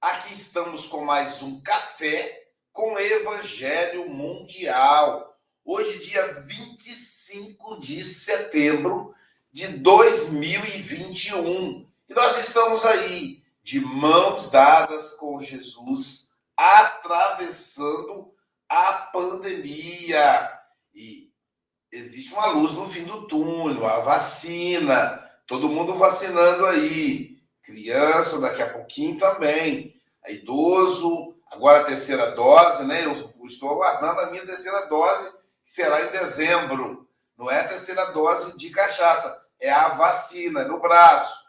Aqui estamos com mais um café com Evangelho Mundial. Hoje, dia 25 de setembro de 2021. E nós estamos aí de mãos dadas com Jesus, atravessando a pandemia. E existe uma luz no fim do túnel, a vacina, todo mundo vacinando aí. Criança, daqui a pouquinho também. A idoso, agora a terceira dose, né? Eu estou aguardando a minha terceira dose, que será em dezembro. Não é a terceira dose de cachaça, é a vacina no braço.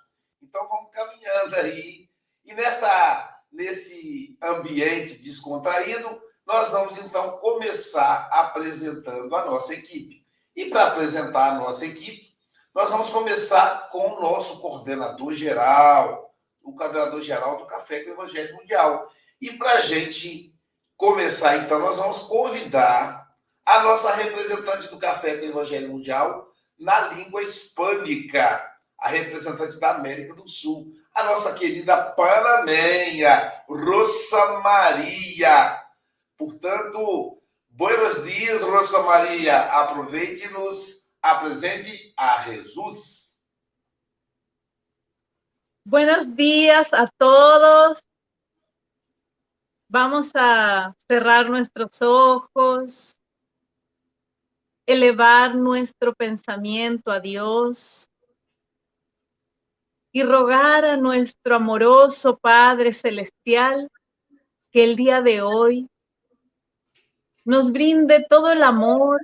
Então vamos caminhando aí. E nessa, nesse ambiente descontraído, nós vamos então começar apresentando a nossa equipe. E para apresentar a nossa equipe, nós vamos começar com o nosso coordenador geral, o coordenador geral do Café com o Evangelho Mundial. E para a gente começar, então, nós vamos convidar a nossa representante do Café com o Evangelho Mundial na língua hispânica, a representante da América do Sul, a nossa querida panameia, Rosa Maria. Portanto, Buenos dias, Rosa Maria. Aproveite e nos apresente a Jesus. Buenos días a todos. Vamos a cerrar nuestros ojos, elevar nuestro pensamiento a Dios y rogar a nuestro amoroso Padre Celestial que el día de hoy nos brinde todo el amor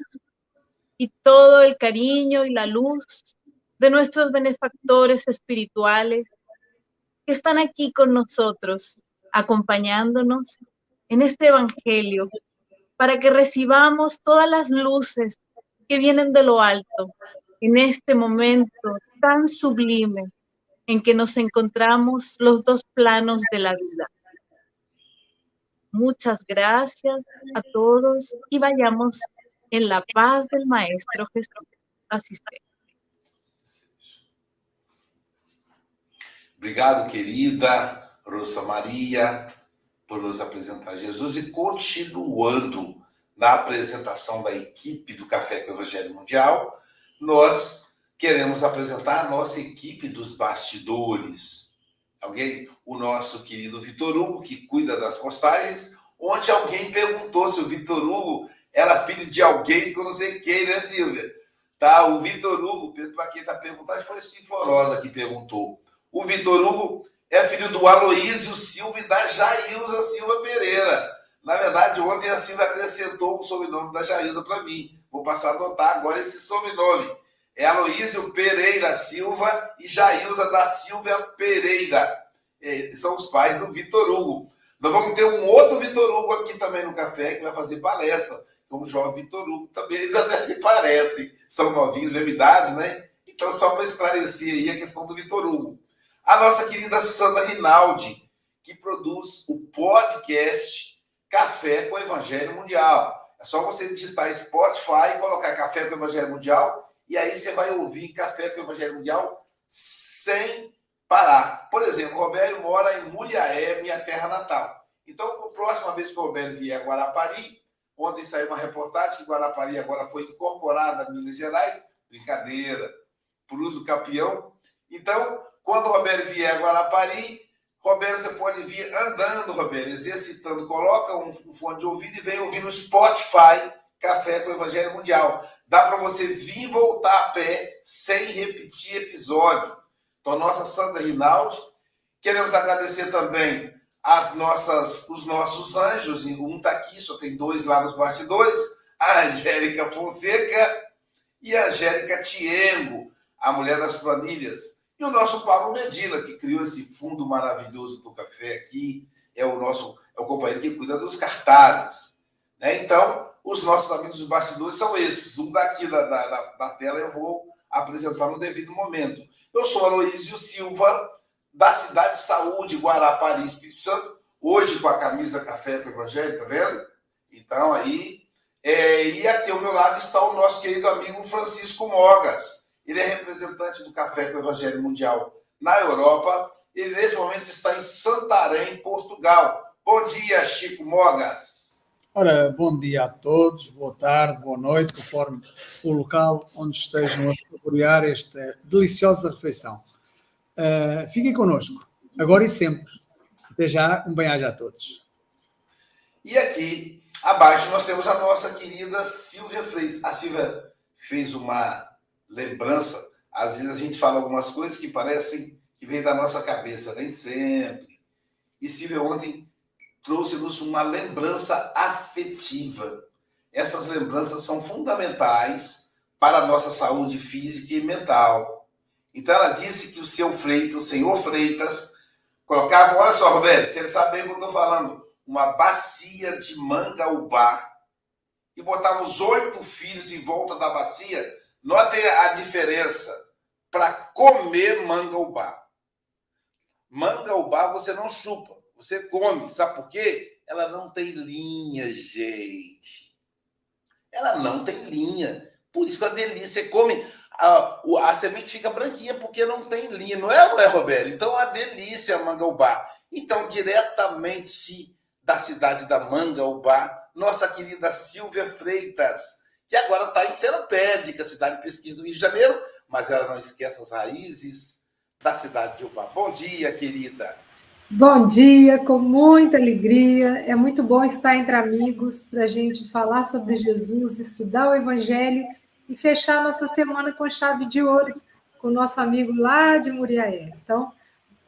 y todo el cariño y la luz de nuestros benefactores espirituales que están aquí con nosotros, acompañándonos en este Evangelio, para que recibamos todas las luces que vienen de lo alto en este momento tan sublime en que nos encontramos los dos planos de la vida. Muchas gracias a todos y vayamos en la paz del Maestro Jesús. Asistente. Obrigado, querida Rosa Maria, por nos apresentar Jesus e continuando na apresentação da equipe do Café com o Evangelho Mundial, nós queremos apresentar a nossa equipe dos bastidores alguém, o nosso querido Vitor Hugo, que cuida das postagens. Ontem alguém perguntou se o Vitor Hugo era filho de alguém que eu não sei quem, né, Silvia? Tá, o Vitor Hugo, para quem está perguntando, foi Sinflorosa que perguntou. O Vitor Hugo é filho do Aloísio Silva e da Jailza Silva Pereira. Na verdade, ontem a Silvia acrescentou o sobrenome da Jailza para mim. Vou passar a adotar agora esse sobrenome é Aloísio Pereira Silva e Jailza da Silva Pereira. É, são os pais do Vitor Hugo. Nós vamos ter um outro Vitor Hugo aqui também no café, que vai fazer palestra, como o jovem Vitor Hugo também. Eles até se parecem, são novinhos, mesma idade, né? Então, só para esclarecer aí a questão do Vitor Hugo. A nossa querida Sandra Rinaldi, que produz o podcast Café com o Evangelho Mundial. É só você digitar Spotify e colocar Café com o Evangelho Mundial, e aí você vai ouvir Café com o Evangelho Mundial sem parar. Por exemplo, o Roberto mora em Muriaé, minha terra natal. Então, a próxima vez que o Roberto vier a Guarapari, ontem saiu uma reportagem que Guarapari agora foi incorporada a Minas Gerais, brincadeira, por uso campeão. Então, quando o Roberto vier a Guarapari, Roberto, você pode vir andando, Roberto, exercitando. Coloca um, fone de ouvido e vem ouvir no Spotify Café com o Evangelho Mundial. Dá para você vir e voltar a pé sem repetir episódio. Então, nossa Sandra Rinaldi. Queremos agradecer também as nossas, os nossos anjos. Um está aqui, só tem dois lá nos bastidores. A Angélica Fonseca e a Angélica Tiengo, a mulher das planilhas. E o nosso Pablo Medina, que criou esse fundo maravilhoso do café aqui, é o nosso é o companheiro que cuida dos cartazes. Né? Então, os nossos amigos dos bastidores são esses. Um daqui da, da, da tela eu vou apresentar no devido momento. Eu sou Aloísio Silva, da Cidade de Saúde, Guarapari, Espírito Santo, hoje com a camisa Café com Evangelho, tá vendo? Então, aí. É, e aqui ao meu lado está o nosso querido amigo Francisco Mogas ele é representante do Café com Evangelho Mundial na Europa. Ele, nesse momento, está em Santarém, Portugal. Bom dia, Chico Mogas. Ora, bom dia a todos, boa tarde, boa noite, conforme o local onde estejam a saborear esta deliciosa refeição. Uh, fiquem connosco, agora e sempre. Até já, um bem-aja a todos. E aqui, abaixo, nós temos a nossa querida Silvia Freitas. A Silvia fez uma lembrança, às vezes a gente fala algumas coisas que parecem que vem da nossa cabeça, nem sempre. E Silvia ontem trouxe-nos uma lembrança afetiva. Essas lembranças são fundamentais para a nossa saúde física e mental. Então ela disse que o seu Freitas, o senhor Freitas, colocava, olha só, Roberto, você sabe bem o que eu estou falando, uma bacia de manga-ubá e botava os oito filhos em volta da bacia Notem a diferença para comer mangaubá. Mangaubá você não chupa, você come. Sabe por quê? Ela não tem linha, gente. Ela não tem linha. Por isso que a delícia, você come, a, a semente fica branquinha porque não tem linha. Não é, não é, Roberto? Então, a delícia, mangaubá. Então, diretamente da cidade da Mangaubá, nossa querida Silvia Freitas que agora está em Seropédica, cidade de pesquisa do Rio de Janeiro, mas ela não esquece as raízes da cidade de Ubá. Bom dia, querida. Bom dia, com muita alegria. É muito bom estar entre amigos para a gente falar sobre Jesus, estudar o Evangelho e fechar nossa semana com chave de ouro com o nosso amigo lá de Muriaé. Então,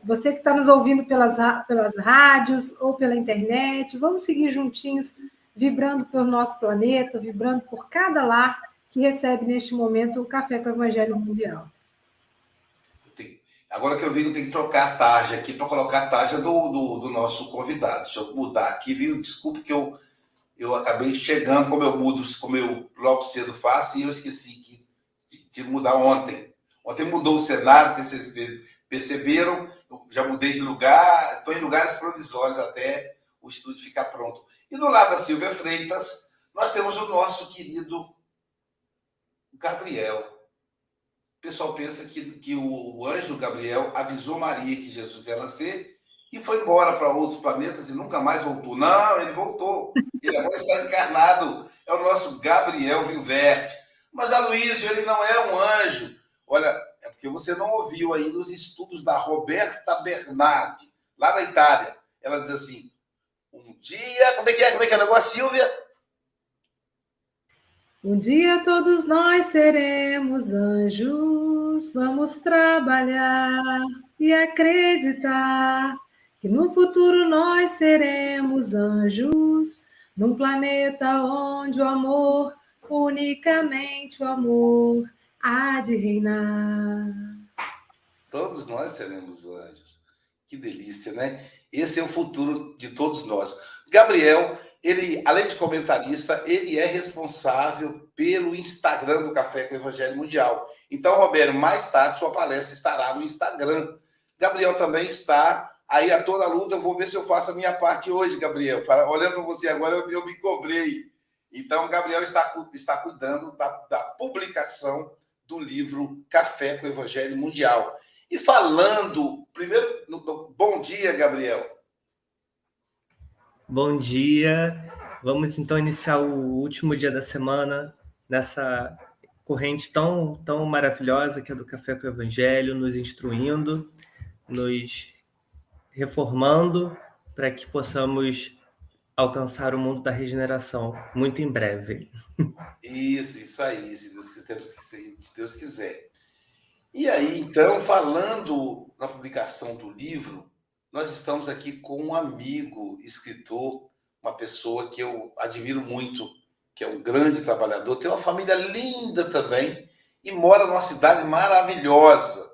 você que está nos ouvindo pelas, pelas rádios ou pela internet, vamos seguir juntinhos vibrando pelo nosso planeta, vibrando por cada lar que recebe neste momento o Café com o Evangelho Mundial. Agora que eu vi, eu tenho que trocar a tarja aqui para colocar a tarja do, do, do, nosso convidado. Deixa eu mudar aqui, viu? Desculpe que eu, eu acabei chegando, como eu mudo, como eu logo cedo faço, e eu esqueci que, de, mudar ontem. Ontem mudou o cenário, se vocês perceberam, eu já mudei de lugar, estou em lugares provisórios até o estúdio ficar pronto. E do lado da Silvia Freitas, nós temos o nosso querido Gabriel. O pessoal pensa que, que o anjo Gabriel avisou Maria que Jesus ia nascer e foi embora para outros planetas e nunca mais voltou. Não, ele voltou. Ele agora está encarnado. É o nosso Gabriel Vilverte. Mas a Luísio, ele não é um anjo. Olha, é porque você não ouviu ainda os estudos da Roberta Bernardi, lá da Itália. Ela diz assim: um dia, como é que é? Como é que é o negócio, Silvia? Um dia todos nós seremos anjos, vamos trabalhar e acreditar que no futuro nós seremos anjos, num planeta onde o amor, unicamente o amor, há de reinar. Todos nós seremos anjos. Que delícia, né? Esse é o futuro de todos nós. Gabriel, ele, além de comentarista, ele é responsável pelo Instagram do Café com o Evangelho Mundial. Então, Roberto, mais tarde sua palestra estará no Instagram. Gabriel também está aí a toda a luta. Eu vou ver se eu faço a minha parte hoje, Gabriel. Olhando para você agora, eu, eu me cobrei. Então, Gabriel está, está cuidando da, da publicação do livro Café com o Evangelho Mundial. E falando, primeiro, bom dia, Gabriel. Bom dia. Vamos então iniciar o último dia da semana nessa corrente tão, tão maravilhosa que é do Café com o Evangelho, nos instruindo, nos reformando para que possamos alcançar o mundo da regeneração muito em breve. Isso, isso aí, se Deus quiser, se Deus quiser. E aí, então, falando na publicação do livro, nós estamos aqui com um amigo, escritor, uma pessoa que eu admiro muito, que é um grande trabalhador, tem uma família linda também e mora numa cidade maravilhosa.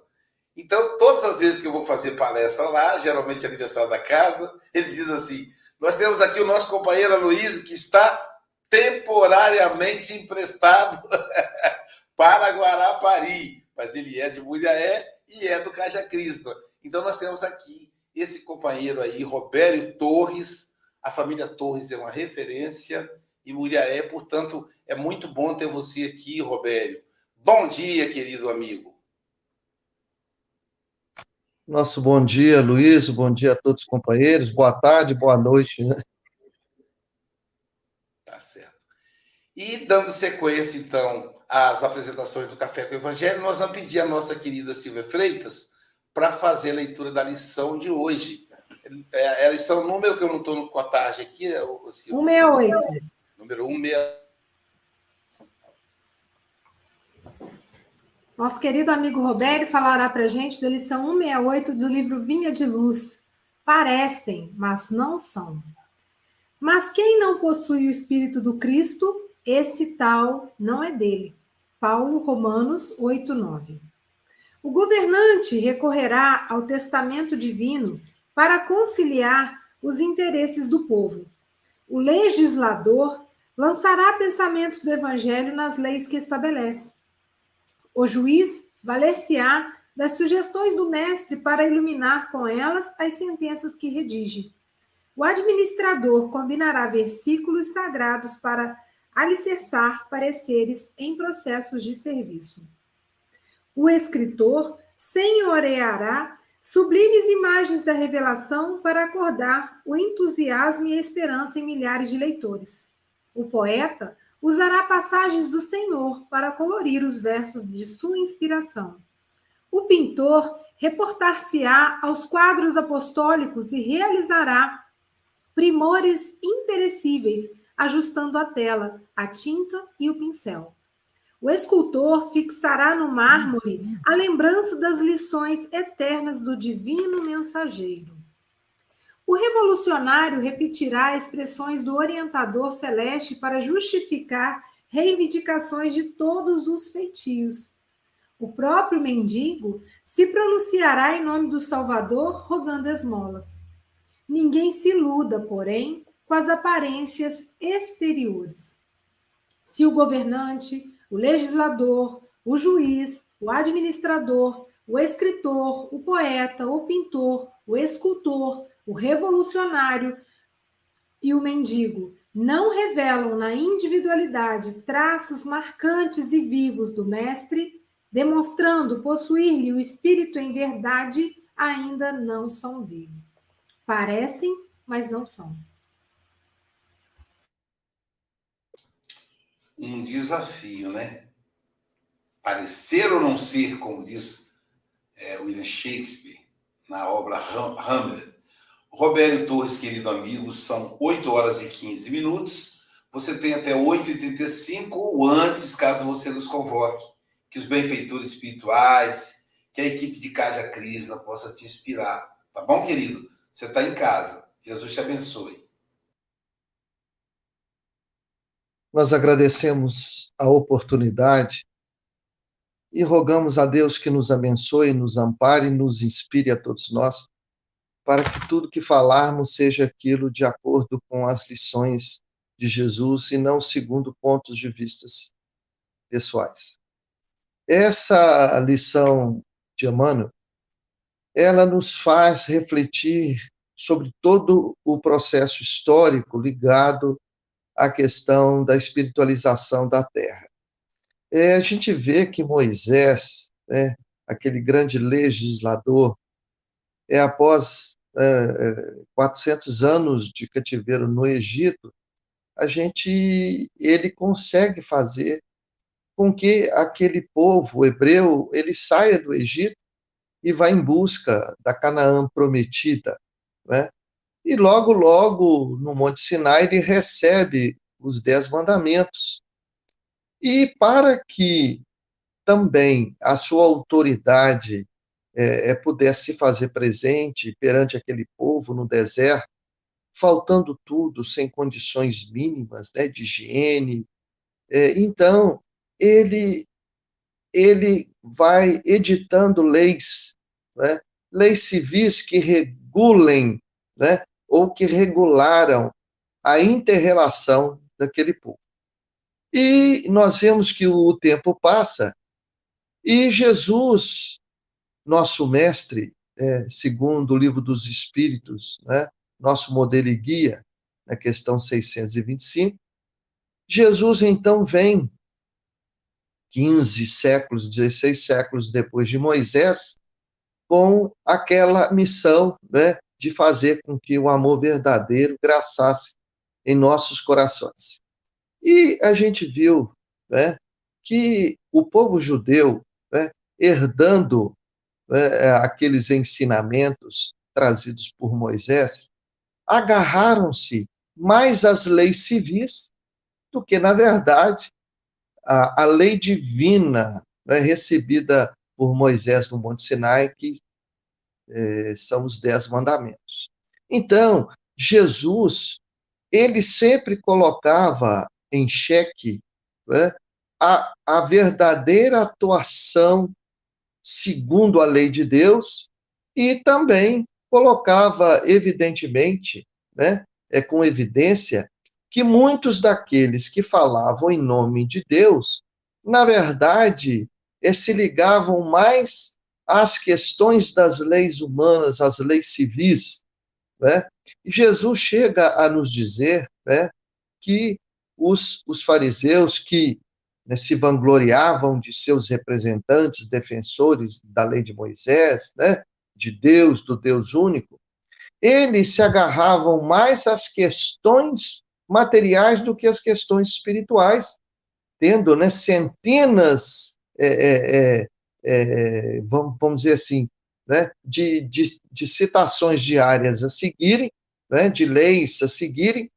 Então, todas as vezes que eu vou fazer palestra lá, geralmente é aniversário da casa, ele diz assim: nós temos aqui o nosso companheiro Aloysio, que está temporariamente emprestado para Guarapari, mas ele é de Muriaé e é do Caja Cristo. Então nós temos aqui esse companheiro aí, Robério Torres. A família Torres é uma referência e Muriaé, portanto, é muito bom ter você aqui, Robério. Bom dia, querido amigo. Nosso bom dia, Luiz, bom dia a todos os companheiros, boa tarde, boa noite. Né? Tá certo. E dando sequência, então, às apresentações do Café com o Evangelho, nós vamos pedir a nossa querida Silvia Freitas para fazer a leitura da lição de hoje. É, é a lição número que eu não estou com a tarde aqui, é o, Silvia. 168. Número 168. Nosso querido amigo Roberto falará para a gente da lição 168 do livro Vinha de Luz. Parecem, mas não são. Mas quem não possui o Espírito do Cristo, esse tal não é dele. Paulo, Romanos 8, 9. O governante recorrerá ao testamento divino para conciliar os interesses do povo. O legislador lançará pensamentos do evangelho nas leis que estabelece. O juiz valer-se-á das sugestões do mestre para iluminar com elas as sentenças que redige. O administrador combinará versículos sagrados para alicerçar pareceres em processos de serviço. O escritor senhoreará sublimes imagens da revelação para acordar o entusiasmo e a esperança em milhares de leitores. O poeta usará passagens do Senhor para colorir os versos de sua inspiração. O pintor reportar-se-á aos quadros apostólicos e realizará primores imperecíveis, ajustando a tela, a tinta e o pincel. O escultor fixará no mármore a lembrança das lições eternas do divino mensageiro. O revolucionário repetirá expressões do orientador celeste para justificar reivindicações de todos os feitios. O próprio mendigo se pronunciará em nome do Salvador, rogando esmolas. Ninguém se iluda, porém, com as aparências exteriores. Se o governante, o legislador, o juiz, o administrador, o escritor, o poeta, o pintor, o escultor, o revolucionário e o mendigo não revelam na individualidade traços marcantes e vivos do mestre, demonstrando possuir-lhe o espírito em verdade, ainda não são dele. Parecem, mas não são. Um desafio, né? Parecer ou não ser, como diz é, William Shakespeare na obra Hamlet, Roberto Torres, querido amigo, são 8 horas e 15 minutos. Você tem até 8h35 ou antes, caso você nos convoque. Que os benfeitores espirituais, que a equipe de Caja Crisna possa te inspirar. Tá bom, querido? Você está em casa. Jesus te abençoe. Nós agradecemos a oportunidade e rogamos a Deus que nos abençoe, nos ampare e nos inspire a todos nós para que tudo que falarmos seja aquilo de acordo com as lições de Jesus e não segundo pontos de vistas pessoais. Essa lição de Emmanuel, ela nos faz refletir sobre todo o processo histórico ligado a questão da espiritualização da terra. É, a gente vê que Moisés, né, aquele grande legislador, é após é, 400 é, anos de cativeiro no Egito, a gente, ele consegue fazer com que aquele povo hebreu ele saia do Egito e vá em busca da Canaã prometida, né? E logo, logo, no Monte Sinai, ele recebe os dez mandamentos. E para que também a sua autoridade é, é, pudesse fazer presente perante aquele povo no deserto, faltando tudo, sem condições mínimas né, de higiene. É, então, ele, ele vai editando leis, né, leis civis que regulem né, ou que regularam a interrelação daquele povo. E nós vemos que o tempo passa e Jesus, nosso mestre, é, segundo o livro dos Espíritos, né, nosso modelo e guia, na questão 625, Jesus então vem 15 séculos, 16 séculos depois de Moisés, com aquela missão né, de fazer com que o amor verdadeiro graçasse em nossos corações. E a gente viu né, que o povo judeu, né, herdando aqueles ensinamentos trazidos por Moisés, agarraram-se mais às leis civis do que, na verdade, a, a lei divina né, recebida por Moisés no Monte Sinai, que é, são os dez mandamentos. Então, Jesus, ele sempre colocava em xeque né, a, a verdadeira atuação segundo a lei de Deus e também colocava evidentemente, né, é com evidência que muitos daqueles que falavam em nome de Deus, na verdade, é, se ligavam mais as questões das leis humanas, as leis civis, né? Jesus chega a nos dizer, né, que os, os fariseus que né, se vangloriavam de seus representantes, defensores da lei de Moisés, né, de Deus, do Deus único, eles se agarravam mais às questões materiais do que às questões espirituais, tendo né, centenas é, é, é é, vamos, vamos dizer assim, né, de, de, de, citações diárias a seguirem, né, de leis a seguirem,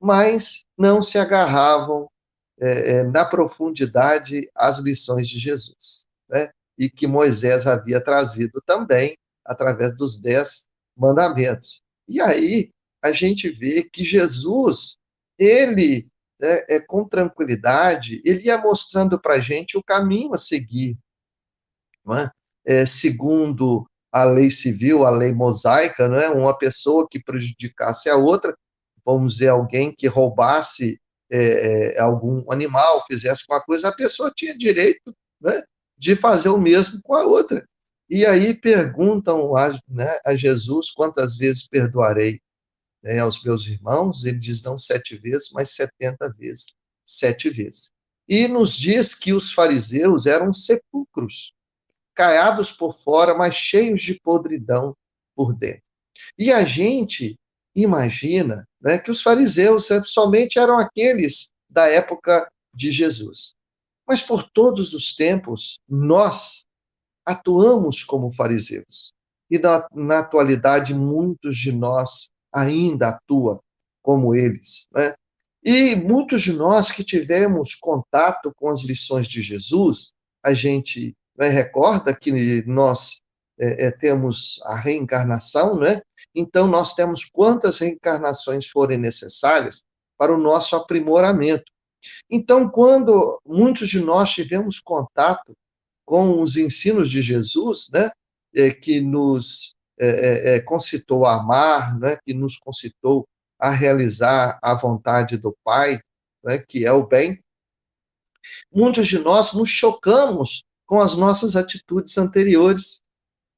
mas não se agarravam é, é, na profundidade às lições de Jesus, né, e que Moisés havia trazido também através dos dez mandamentos. E aí a gente vê que Jesus, ele, né, é, com tranquilidade, ele ia mostrando para a gente o caminho a seguir, é? É, segundo a lei civil, a lei mosaica, não é? uma pessoa que prejudicasse a outra, vamos dizer, alguém que roubasse é, é algum animal, fizesse uma coisa, a pessoa tinha direito né, de fazer o mesmo com a outra. E aí perguntam a, né, a Jesus quantas vezes perdoarei né, aos meus irmãos, ele diz não sete vezes, mas setenta vezes, sete vezes. E nos diz que os fariseus eram sepulcros, caiados por fora, mas cheios de podridão por dentro. E a gente imagina né, que os fariseus somente eram aqueles da época de Jesus. Mas por todos os tempos, nós atuamos como fariseus. E na, na atualidade, muitos de nós ainda atuam como eles. Né? E muitos de nós que tivemos contato com as lições de Jesus, a gente né, recorda que nós é, é, temos a reencarnação, né? então nós temos quantas reencarnações forem necessárias para o nosso aprimoramento. Então, quando muitos de nós tivemos contato com os ensinos de Jesus, né, é, que nos é, é, é, concitou a amar, né, que nos concitou a realizar a vontade do Pai, né, que é o bem, muitos de nós nos chocamos com as nossas atitudes anteriores.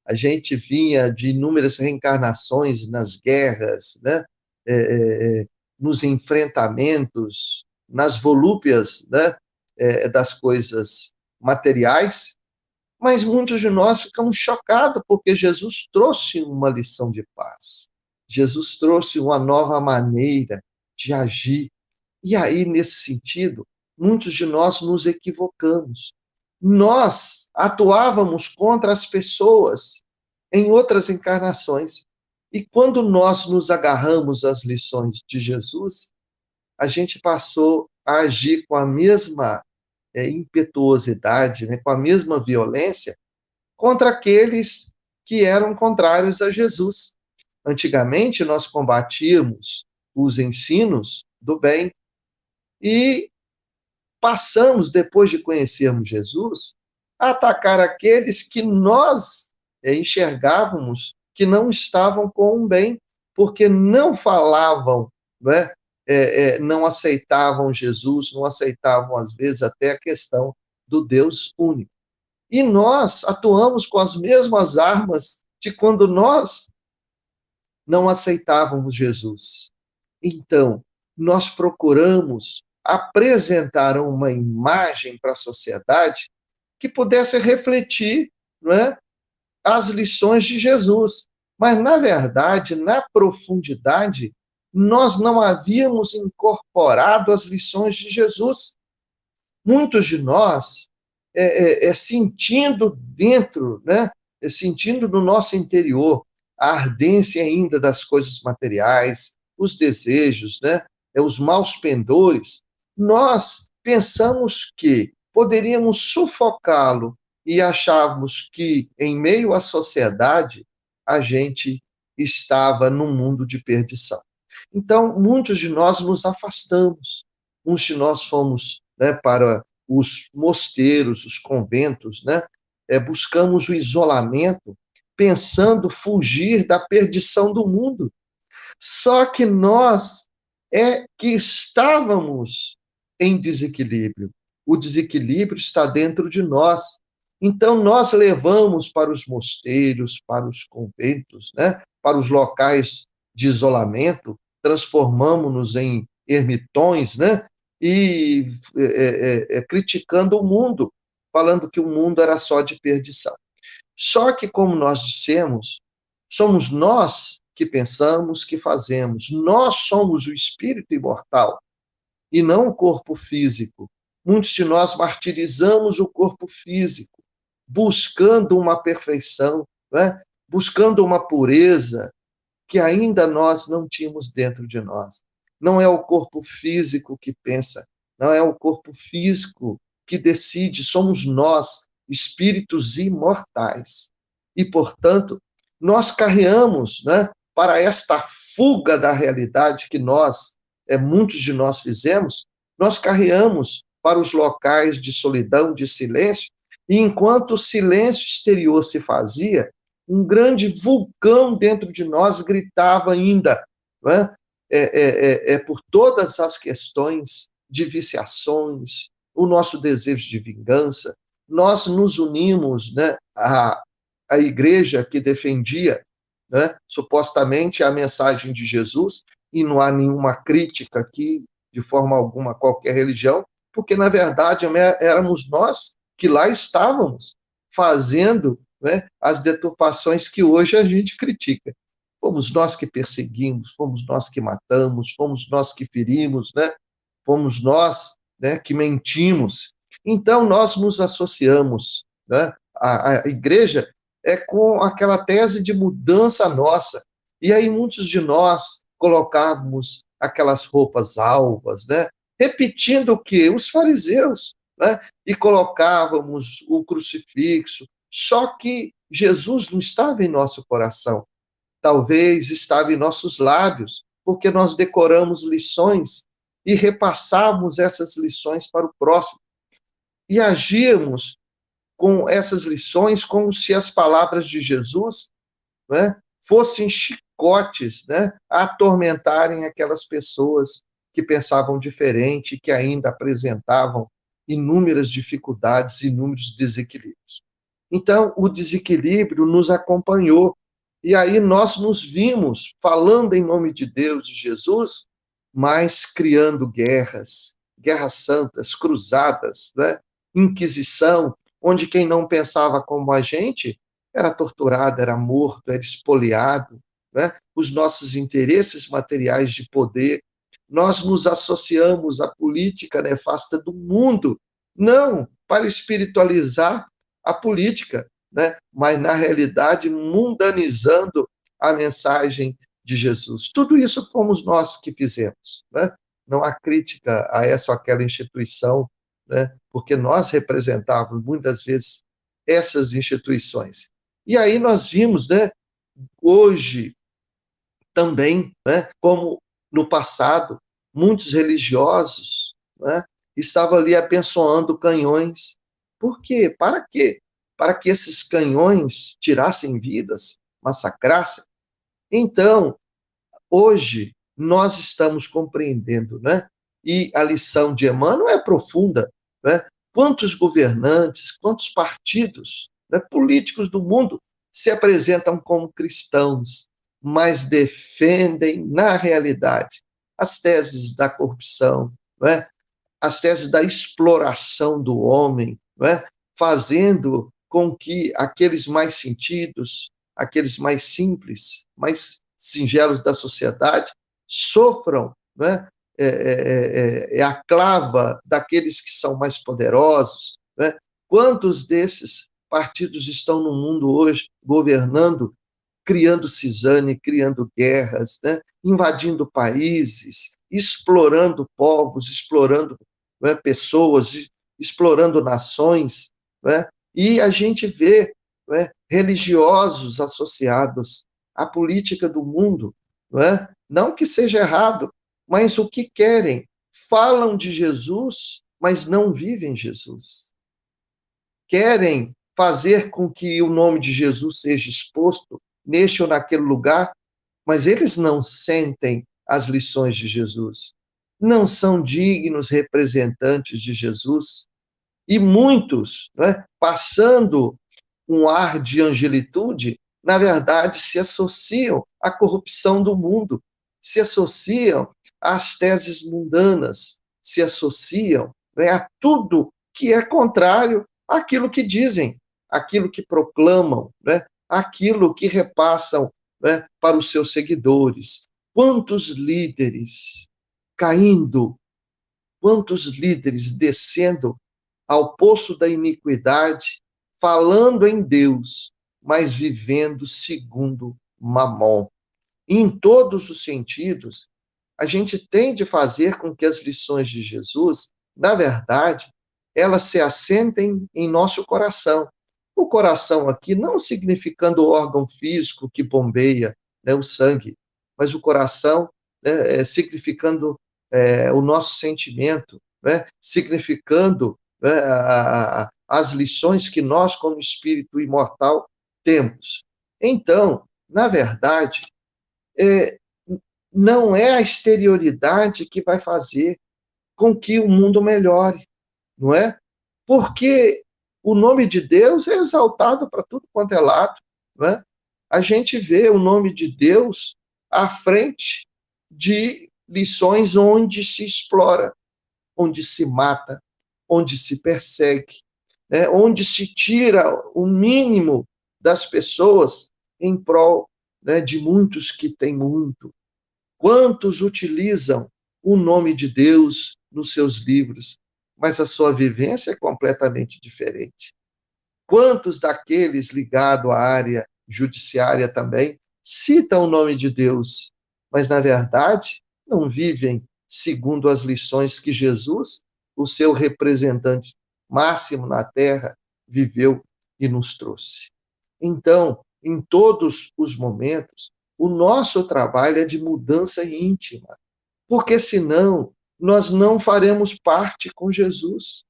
A gente vinha de inúmeras reencarnações nas guerras, né? É, é, é nos enfrentamentos, nas volúpias né, é, das coisas materiais, mas muitos de nós ficamos chocados porque Jesus trouxe uma lição de paz. Jesus trouxe uma nova maneira de agir. E aí, nesse sentido, muitos de nós nos equivocamos. Nós atuávamos contra as pessoas em outras encarnações. E quando nós nos agarramos às lições de Jesus, a gente passou a agir com a mesma é, impetuosidade, né, com a mesma violência contra aqueles que eram contrários a Jesus. Antigamente, nós combatíamos os ensinos do bem e passamos, depois de conhecermos Jesus, a atacar aqueles que nós é, enxergávamos que não estavam com o bem, porque não falavam? É, é, não aceitavam Jesus, não aceitavam, às vezes, até a questão do Deus único. E nós atuamos com as mesmas armas de quando nós não aceitávamos Jesus. Então, nós procuramos apresentar uma imagem para a sociedade que pudesse refletir não é, as lições de Jesus. Mas, na verdade, na profundidade, nós não havíamos incorporado as lições de Jesus. Muitos de nós, é, é, é sentindo dentro, né, é sentindo no nosso interior a ardência ainda das coisas materiais, os desejos, né, é, os maus pendores, nós pensamos que poderíamos sufocá-lo e achávamos que, em meio à sociedade, a gente estava num mundo de perdição. Então, muitos de nós nos afastamos. Uns de nós fomos né, para os mosteiros, os conventos, né? É, buscamos o isolamento, pensando fugir da perdição do mundo. Só que nós é que estávamos em desequilíbrio. O desequilíbrio está dentro de nós. Então, nós levamos para os mosteiros, para os conventos, né? para os locais de isolamento, transformamos-nos em ermitões, né? e é, é, é, criticando o mundo, falando que o mundo era só de perdição. Só que, como nós dissemos, somos nós que pensamos, que fazemos. Nós somos o espírito imortal e não o corpo físico. Muitos de nós martirizamos o corpo físico, buscando uma perfeição, né? buscando uma pureza que ainda nós não tínhamos dentro de nós. Não é o corpo físico que pensa, não é o corpo físico que decide, somos nós, espíritos imortais. E, portanto, nós carreamos né, para esta fuga da realidade que nós, é, muitos de nós fizemos, nós carreamos para os locais de solidão, de silêncio, e enquanto o silêncio exterior se fazia, um grande vulcão dentro de nós gritava ainda, é? É, é, é, é por todas as questões de viciações, o nosso desejo de vingança, nós nos unimos né, à, à igreja que defendia né, supostamente a mensagem de Jesus, e não há nenhuma crítica aqui, de forma alguma, a qualquer religião, porque, na verdade, éramos nós que lá estávamos, fazendo né, as deturpações que hoje a gente critica. Fomos nós que perseguimos, fomos nós que matamos, fomos nós que ferimos, né? fomos nós né, que mentimos. Então, nós nos associamos. Né? A, a igreja é com aquela tese de mudança nossa. E aí, muitos de nós colocávamos aquelas roupas alvas, né? repetindo o que? Os fariseus. Né? E colocávamos o crucifixo. Só que Jesus não estava em nosso coração talvez estava em nossos lábios, porque nós decoramos lições e repassamos essas lições para o próximo. E agíamos com essas lições como se as palavras de Jesus né, fossem chicotes né, atormentarem aquelas pessoas que pensavam diferente, que ainda apresentavam inúmeras dificuldades, inúmeros desequilíbrios. Então, o desequilíbrio nos acompanhou e aí nós nos vimos falando em nome de Deus, de Jesus, mas criando guerras, guerras santas, cruzadas, né? Inquisição, onde quem não pensava como a gente era torturado, era morto, era espoliado, né? os nossos interesses materiais de poder. Nós nos associamos à política nefasta do mundo, não para espiritualizar a política, né? mas na realidade mundanizando a mensagem de Jesus. Tudo isso fomos nós que fizemos. Né? Não há crítica a essa ou aquela instituição, né? porque nós representávamos muitas vezes essas instituições. E aí nós vimos, né, hoje também, né, como no passado, muitos religiosos né, estavam ali abençoando canhões. Por quê? Para quê? Para que esses canhões tirassem vidas, massacrassem. Então, hoje, nós estamos compreendendo, né? E a lição de Emmanuel é profunda, né? Quantos governantes, quantos partidos né, políticos do mundo se apresentam como cristãos, mas defendem, na realidade, as teses da corrupção, é? as teses da exploração do homem, é? fazendo com que aqueles mais sentidos, aqueles mais simples, mais singelos da sociedade, sofram é? É, é, é, é, a clava daqueles que são mais poderosos. Né? Quantos desses partidos estão no mundo hoje governando, criando cisane, criando guerras, né? invadindo países, explorando povos, explorando né, pessoas, explorando nações, né? e a gente vê né, religiosos associados à política do mundo, é? não que seja errado, mas o que querem? Falam de Jesus, mas não vivem Jesus. Querem fazer com que o nome de Jesus seja exposto neste ou naquele lugar, mas eles não sentem as lições de Jesus. Não são dignos representantes de Jesus. E muitos, é, passando um ar de angelitude, na verdade se associam à corrupção do mundo, se associam às teses mundanas, se associam né, a tudo que é contrário àquilo que dizem, aquilo que proclamam, né, aquilo que repassam né, para os seus seguidores. Quantos líderes caindo, quantos líderes descendo ao poço da iniquidade, falando em Deus, mas vivendo segundo Mamon. em todos os sentidos, a gente tem de fazer com que as lições de Jesus, na verdade, elas se assentem em nosso coração. O coração aqui não significando o órgão físico que bombeia né, o sangue, mas o coração né, é, significando é, o nosso sentimento, né, significando né, a, a, as lições que nós, como espírito imortal, temos. Então, na verdade, é, não é a exterioridade que vai fazer com que o mundo melhore, não é? Porque o nome de Deus é exaltado para tudo quanto é lado, não é? A gente vê o nome de Deus à frente de lições onde se explora, onde se mata, onde se persegue, né? onde se tira o mínimo das pessoas em prol né, de muitos que têm muito, Quantos utilizam o nome de Deus nos seus livros, mas a sua vivência é completamente diferente? Quantos daqueles ligados à área judiciária também citam o nome de Deus, mas na verdade não vivem segundo as lições que Jesus, o seu representante máximo na terra, viveu e nos trouxe? Então, em todos os momentos, o nosso trabalho é de mudança íntima, porque senão nós não faremos parte com Jesus.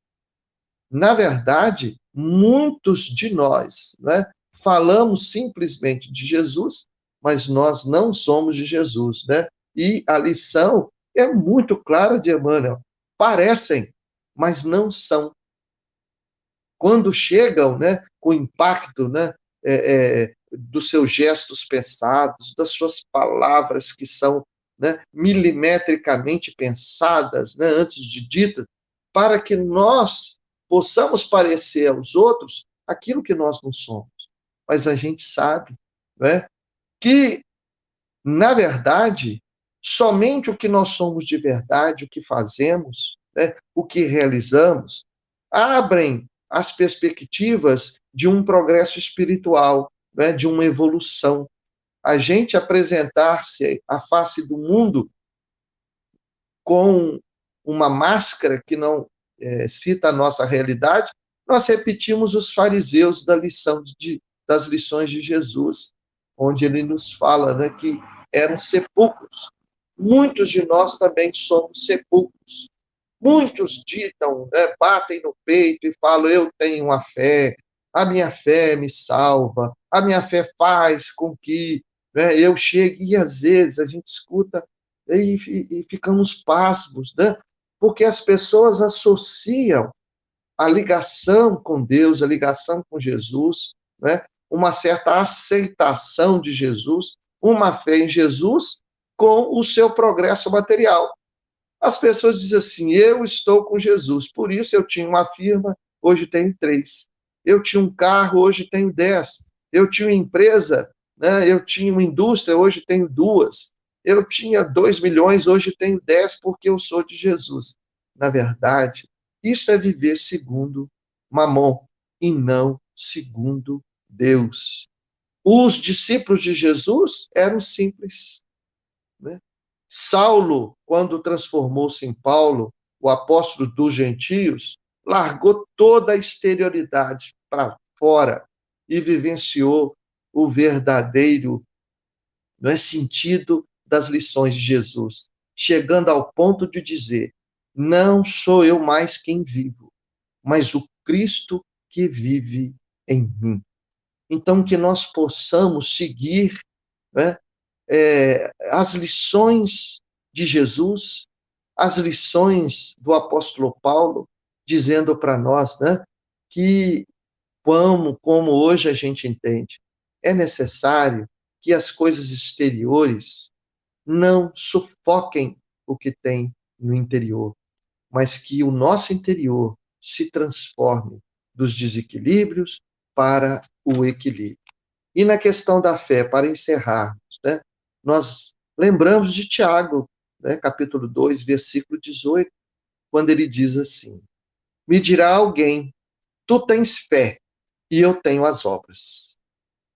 Na verdade, muitos de nós né, falamos simplesmente de Jesus, mas nós não somos de Jesus. Né? E a lição é muito clara de Emmanuel. Parecem, mas não são. Quando chegam né, com impacto né, é, é, dos seus gestos pensados, das suas palavras que são né, milimetricamente pensadas, né, antes de ditas, para que nós possamos parecer aos outros aquilo que nós não somos. Mas a gente sabe né, que, na verdade, somente o que nós somos de verdade, o que fazemos, né, o que realizamos, abrem as perspectivas de um progresso espiritual, né, de uma evolução. A gente apresentar-se à face do mundo com uma máscara que não é, cita a nossa realidade, nós repetimos os fariseus da lição de, das lições de Jesus, onde ele nos fala né, que eram sepulcros. Muitos de nós também somos sepulcros. Muitos ditam, né, batem no peito e falam: Eu tenho uma fé, a minha fé me salva, a minha fé faz com que né, eu chegue. E às vezes a gente escuta e, e, e ficamos pasmos, né? porque as pessoas associam a ligação com Deus, a ligação com Jesus, né? uma certa aceitação de Jesus, uma fé em Jesus com o seu progresso material. As pessoas dizem assim: eu estou com Jesus, por isso eu tinha uma firma, hoje tenho três. Eu tinha um carro, hoje tenho dez. Eu tinha uma empresa, né? eu tinha uma indústria, hoje tenho duas. Eu tinha dois milhões, hoje tenho dez, porque eu sou de Jesus. Na verdade, isso é viver segundo Mamon e não segundo Deus. Os discípulos de Jesus eram simples. Né? Saulo, quando transformou-se em Paulo, o apóstolo dos gentios, largou toda a exterioridade para fora e vivenciou o verdadeiro não é, sentido das lições de Jesus, chegando ao ponto de dizer: Não sou eu mais quem vivo, mas o Cristo que vive em mim. Então, que nós possamos seguir né, é, as lições de Jesus, as lições do apóstolo Paulo, dizendo para nós né, que, como, como hoje a gente entende, é necessário que as coisas exteriores não sufoquem o que tem no interior, mas que o nosso interior se transforme dos desequilíbrios para o equilíbrio. E na questão da fé, para encerrarmos, né, nós lembramos de Tiago, né, capítulo 2, versículo 18, quando ele diz assim: Me dirá alguém, tu tens fé e eu tenho as obras.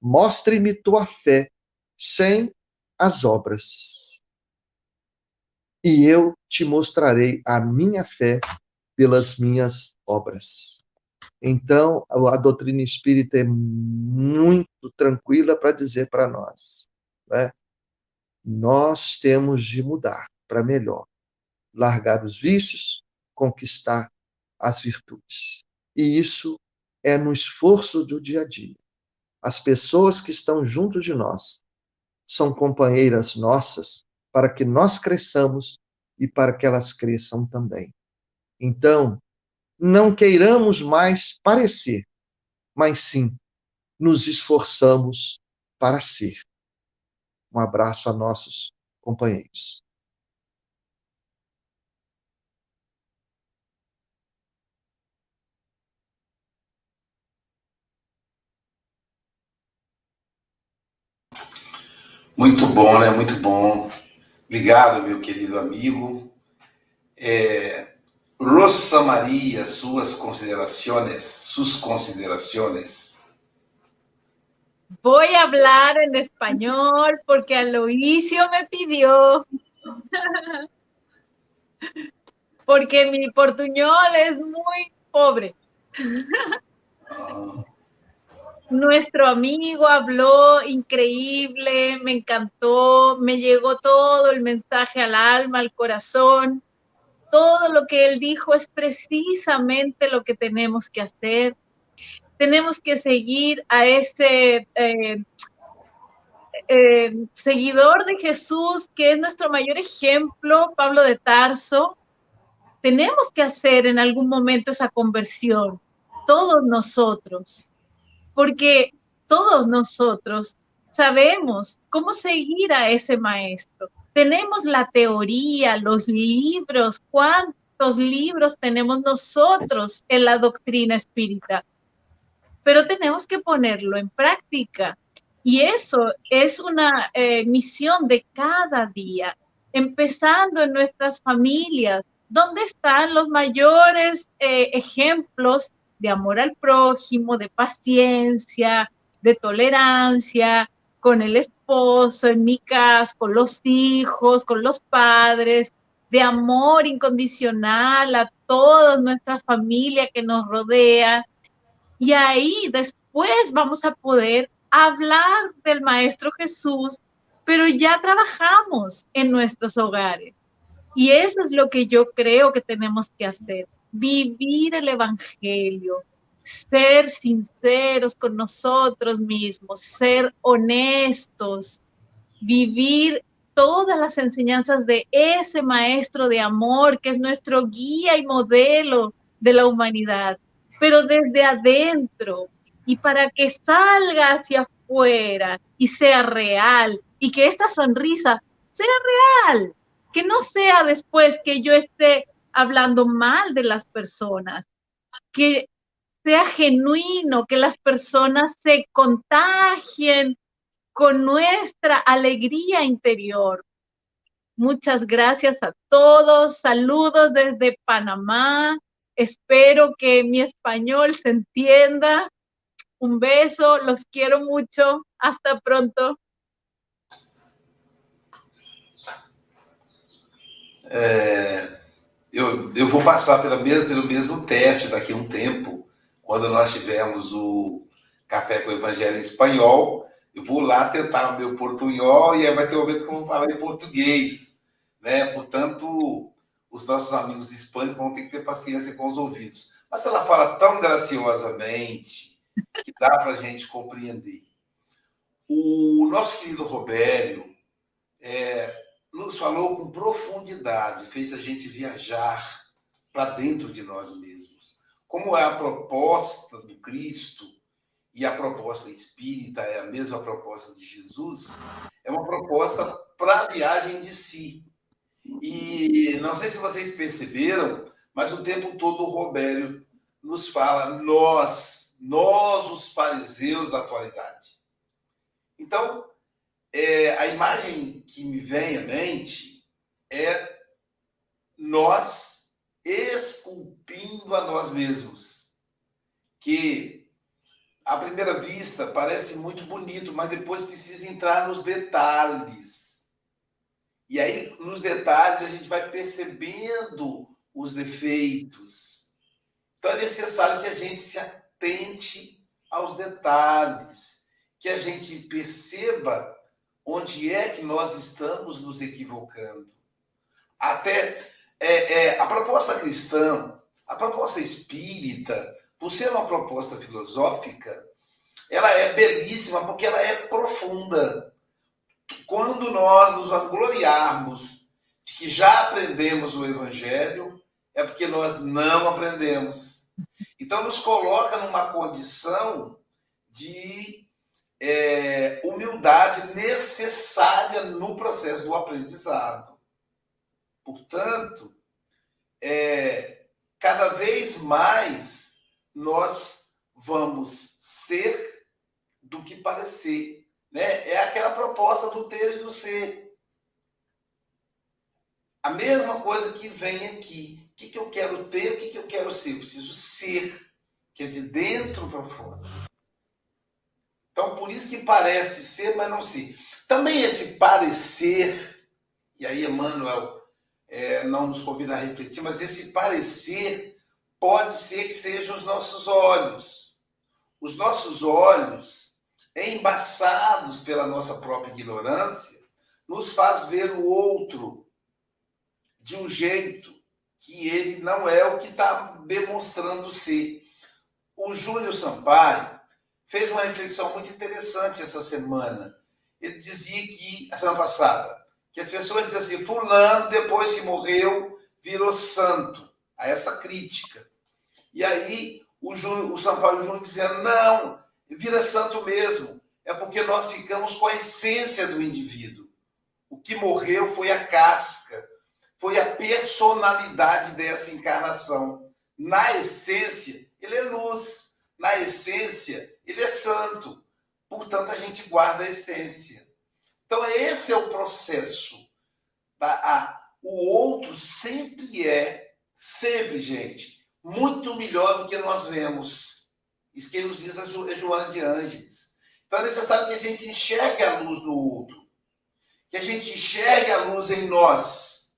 Mostre-me tua fé sem as obras. E eu te mostrarei a minha fé pelas minhas obras. Então, a doutrina espírita é muito tranquila para dizer para nós, né? nós temos de mudar para melhor, largar os vícios, conquistar as virtudes. E isso é no esforço do dia a dia. As pessoas que estão junto de nós são companheiras nossas para que nós cresçamos e para que elas cresçam também. Então, não queiramos mais parecer, mas sim nos esforçamos para ser. Um abraço a nossos companheiros. Muito bom, né? Muito bom. Obrigado, meu querido amigo. É, Rosa Maria, suas considerações, suas considerações. Voy a hablar en español porque Aloisio me pidió. porque mi portuñol es muy pobre. Nuestro amigo habló increíble, me encantó, me llegó todo el mensaje al alma, al corazón. Todo lo que él dijo es precisamente lo que tenemos que hacer tenemos que seguir a ese eh, eh, seguidor de Jesús, que es nuestro mayor ejemplo, Pablo de Tarso. Tenemos que hacer en algún momento esa conversión, todos nosotros, porque todos nosotros sabemos cómo seguir a ese maestro, tenemos la teoría, los libros, cuántos libros tenemos nosotros en la doctrina espírita, pero tenemos que ponerlo en práctica. Y eso es una eh, misión de cada día, empezando en nuestras familias, donde están los mayores eh, ejemplos de amor al prójimo, de paciencia, de tolerancia, con el esposo, en mi caso, con los hijos, con los padres, de amor incondicional a toda nuestra familia que nos rodea. Y ahí después vamos a poder hablar del Maestro Jesús, pero ya trabajamos en nuestros hogares. Y eso es lo que yo creo que tenemos que hacer, vivir el Evangelio, ser sinceros con nosotros mismos, ser honestos, vivir todas las enseñanzas de ese maestro de amor que es nuestro guía y modelo de la humanidad, pero desde adentro y para que salga hacia afuera y sea real y que esta sonrisa sea real, que no sea después que yo esté hablando mal de las personas, que sea genuino, que las personas se contagien con nuestra alegría interior. Muchas gracias a todos. Saludos desde Panamá. Espero que mi español se entienda. Un beso, los quiero mucho. Hasta pronto. É, eu, eu vou passar pela mesma, pelo mesmo teste daqui a um tempo quando nós tivemos o Café com o Evangelho em Espanhol, eu vou lá tentar o meu portunhol e aí vai ter um momento que eu vou falar em português. Né? Portanto, os nossos amigos hispânicos vão ter que ter paciência com os ouvidos. Mas ela fala tão graciosamente que dá para a gente compreender. O nosso querido Robério é, nos falou com profundidade, fez a gente viajar para dentro de nós mesmos como é a proposta do Cristo e a proposta espírita é a mesma proposta de Jesus, é uma proposta para a viagem de si. E não sei se vocês perceberam, mas o tempo todo o Robério nos fala nós, nós os fariseus da atualidade. Então, é, a imagem que me vem à mente é nós esculpindo a nós mesmos. Que, à primeira vista, parece muito bonito, mas depois precisa entrar nos detalhes. E aí, nos detalhes, a gente vai percebendo os defeitos. Então, é necessário que a gente se atente aos detalhes, que a gente perceba onde é que nós estamos nos equivocando. Até é, é, a proposta cristã, a proposta espírita, por ser uma proposta filosófica, ela é belíssima porque ela é profunda. Quando nós nos vangloriarmos de que já aprendemos o Evangelho, é porque nós não aprendemos. Então, nos coloca numa condição de é, humildade necessária no processo do aprendizado. Portanto, é, cada vez mais nós vamos ser do que parecer. Né? É aquela proposta do ter e do ser. A mesma coisa que vem aqui. O que, que eu quero ter, o que, que eu quero ser? Eu preciso ser, que é de dentro para fora. Então, por isso que parece ser, mas não ser. Também esse parecer, e aí Emmanuel é, não nos convida a refletir, mas esse parecer pode ser que sejam os nossos olhos. Os nossos olhos, embaçados pela nossa própria ignorância, nos faz ver o outro de um jeito que ele não é o que está demonstrando ser. O Júlio Sampaio fez uma reflexão muito interessante essa semana. Ele dizia que, a semana passada, que as pessoas dizem assim, fulano, depois que morreu, virou santo. A essa crítica. E aí o, Júnior, o São Paulo Júnior dizendo, não, vira santo mesmo. É porque nós ficamos com a essência do indivíduo. O que morreu foi a casca, foi a personalidade dessa encarnação. Na essência, ele é luz. Na essência, ele é santo. Portanto, a gente guarda a essência. Então, esse é o processo. O outro sempre é, sempre, gente, muito melhor do que nós vemos. Isso que nos diz a Joana de Ângeles. Então, é necessário que a gente enxergue a luz no outro. Que a gente enxergue a luz em nós.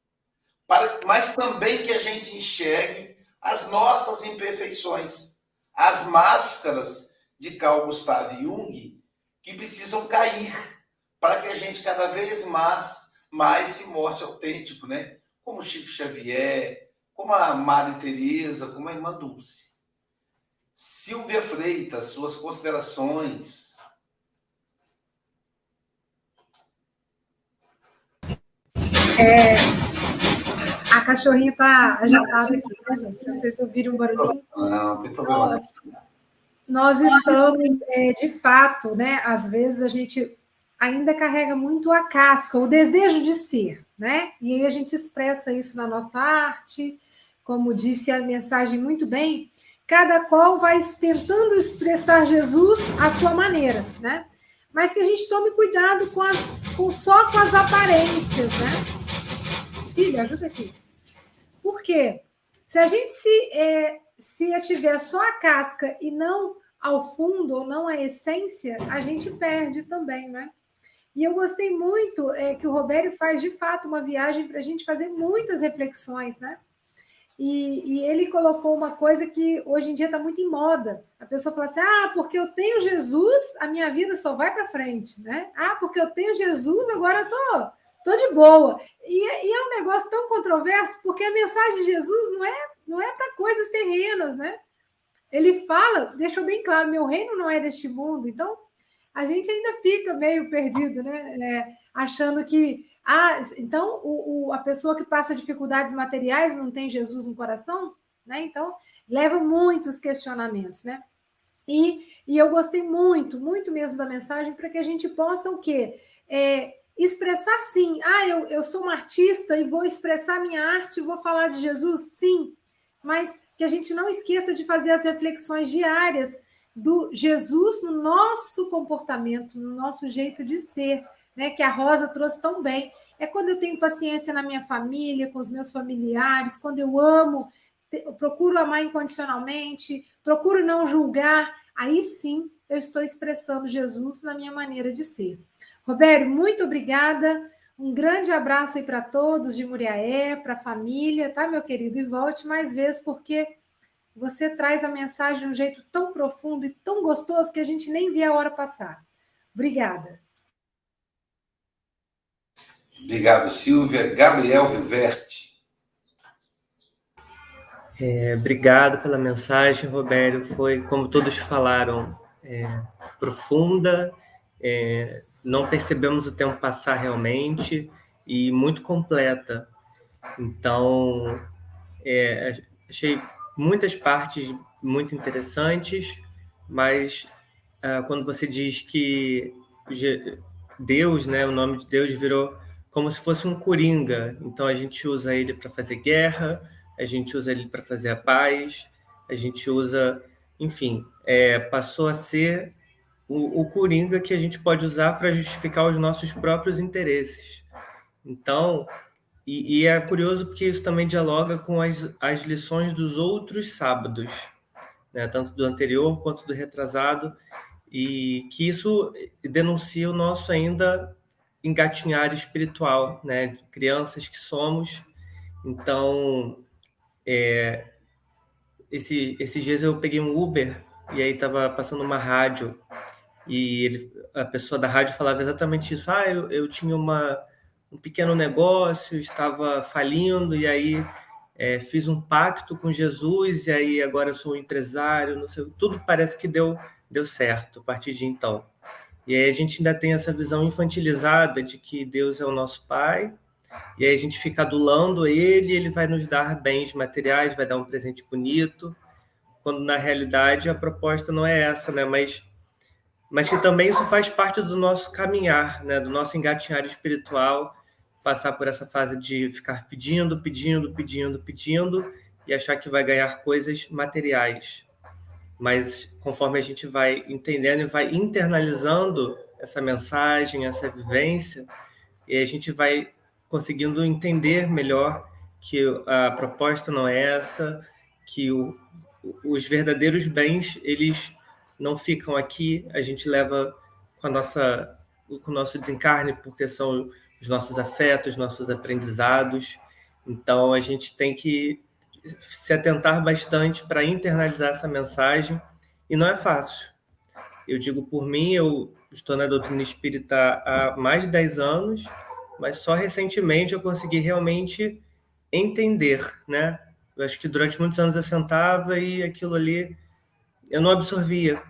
mas também que a gente enxergue as nossas imperfeições. As máscaras de Carl Gustav Jung que precisam cair para que a gente cada vez mais, mais se mostre autêntico, né? Como Chico Xavier, como a Maria Tereza, como a irmã Dulce. Silvia Freitas, suas considerações. É, a cachorrinha tá agitada aqui, né, gente? Se vocês ouviram um barulhinho. Não, não tem problema nós estamos, é, de fato, né? Às vezes a gente ainda carrega muito a casca, o desejo de ser, né? E aí a gente expressa isso na nossa arte, como disse a mensagem muito bem, cada qual vai tentando expressar Jesus à sua maneira, né? Mas que a gente tome cuidado com as, com, só com as aparências, né? Filha, ajuda aqui. Por quê? Se a gente se é, se tiver só a casca e não ao fundo ou não a essência, a gente perde também, né? E eu gostei muito é, que o Robério faz de fato uma viagem para a gente fazer muitas reflexões, né? E, e, ele colocou uma coisa que hoje em dia está muito em moda. A pessoa fala assim: ah, porque eu tenho Jesus, a minha vida só vai para frente, né? Ah, porque eu tenho Jesus, agora eu tô, tô de boa. E, e é um negócio tão controverso, porque a mensagem de Jesus não é não é para coisas terrenas, né? Ele fala, deixou bem claro, meu reino não é deste mundo. Então, a gente ainda fica meio perdido, né? É, achando que, ah, então o, o, a pessoa que passa dificuldades materiais não tem Jesus no coração, né? Então, leva muitos questionamentos, né? E, e eu gostei muito, muito mesmo da mensagem para que a gente possa o quê? É, expressar sim. Ah, eu, eu sou uma artista e vou expressar minha arte, vou falar de Jesus, sim mas que a gente não esqueça de fazer as reflexões diárias do Jesus no nosso comportamento, no nosso jeito de ser, né? Que a Rosa trouxe tão bem. É quando eu tenho paciência na minha família, com os meus familiares, quando eu amo, eu procuro amar incondicionalmente, procuro não julgar, aí sim eu estou expressando Jesus na minha maneira de ser. Roberto, muito obrigada. Um grande abraço aí para todos de Muriaé, para a família, tá, meu querido? E volte mais vezes, porque você traz a mensagem de um jeito tão profundo e tão gostoso que a gente nem vê a hora passar. Obrigada. Obrigado, Silvia. Gabriel Viverte. É, obrigado pela mensagem, Roberto. Foi, como todos falaram, é, profunda, é, não percebemos o tempo passar realmente e muito completa. Então, é, achei muitas partes muito interessantes, mas ah, quando você diz que Deus, né, o nome de Deus virou como se fosse um coringa, então a gente usa ele para fazer guerra, a gente usa ele para fazer a paz, a gente usa, enfim, é, passou a ser o, o coringa que a gente pode usar para justificar os nossos próprios interesses. Então, e, e, é curioso porque isso também dialoga com as, as lições dos outros sábados, né? tanto do anterior quanto do retrasado, e que isso denuncia o nosso ainda engatinhar espiritual, né? crianças que somos. Então, é, esse, esses dias eu peguei um Uber e aí estava passando uma rádio e ele, a pessoa da rádio falava exatamente isso. Ah, eu, eu tinha uma, um pequeno negócio, estava falindo, e aí é, fiz um pacto com Jesus, e aí agora eu sou um empresário, não sei, tudo parece que deu, deu certo a partir de então. E aí a gente ainda tem essa visão infantilizada de que Deus é o nosso Pai, e aí a gente fica adulando ele, ele vai nos dar bens materiais, vai dar um presente bonito, quando na realidade a proposta não é essa, né? Mas mas que também isso faz parte do nosso caminhar, né, do nosso engatinhar espiritual, passar por essa fase de ficar pedindo, pedindo, pedindo, pedindo e achar que vai ganhar coisas materiais. Mas conforme a gente vai entendendo e vai internalizando essa mensagem, essa vivência, e a gente vai conseguindo entender melhor que a proposta não é essa, que o, os verdadeiros bens eles não ficam aqui, a gente leva com a nossa com o nosso desencarne porque são os nossos afetos, nossos aprendizados. Então a gente tem que se atentar bastante para internalizar essa mensagem e não é fácil. Eu digo por mim, eu estou na doutrina espírita há mais de 10 anos, mas só recentemente eu consegui realmente entender, né? Eu acho que durante muitos anos eu sentava e aquilo ali eu não absorvia,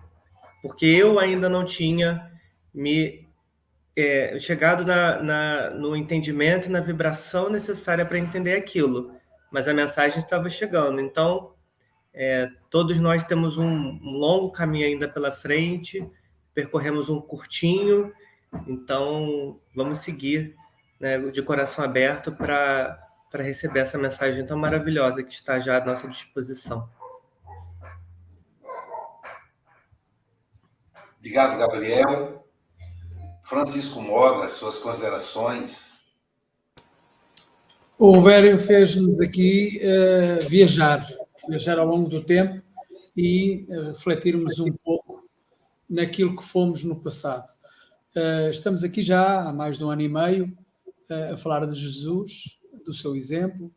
porque eu ainda não tinha me é, chegado na, na, no entendimento e na vibração necessária para entender aquilo, mas a mensagem estava chegando. Então, é, todos nós temos um, um longo caminho ainda pela frente, percorremos um curtinho, então vamos seguir né, de coração aberto para receber essa mensagem tão maravilhosa que está já à nossa disposição. Obrigado, Gabriel. Francisco Moda, suas considerações. O Rubério fez-nos aqui uh, viajar, viajar ao longo do tempo e uh, refletirmos um pouco naquilo que fomos no passado. Uh, estamos aqui já há mais de um ano e meio a falar de Jesus, do seu exemplo,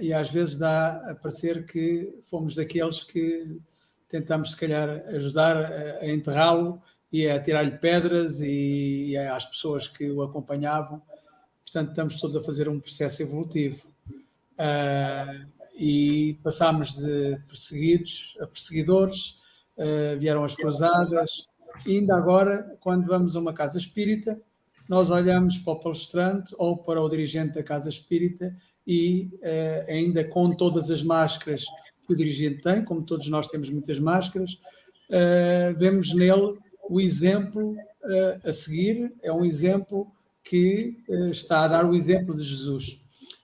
e às vezes dá a parecer que fomos daqueles que tentamos, se calhar, ajudar a, enterrá-lo e a tirar-lhe pedras e às pessoas que o acompanhavam. Portanto, estamos todos a fazer um processo evolutivo. Uh, e passámos de perseguidos a perseguidores, uh, vieram as cruzadas, e ainda agora, quando vamos a uma casa espírita, nós olhamos para o palestrante ou para o dirigente da casa espírita e uh, ainda com todas as máscaras que o dirigente tem, como todos nós temos muitas máscaras, uh, vemos nele o exemplo uh, a seguir, é um exemplo que está a dar o exemplo de Jesus.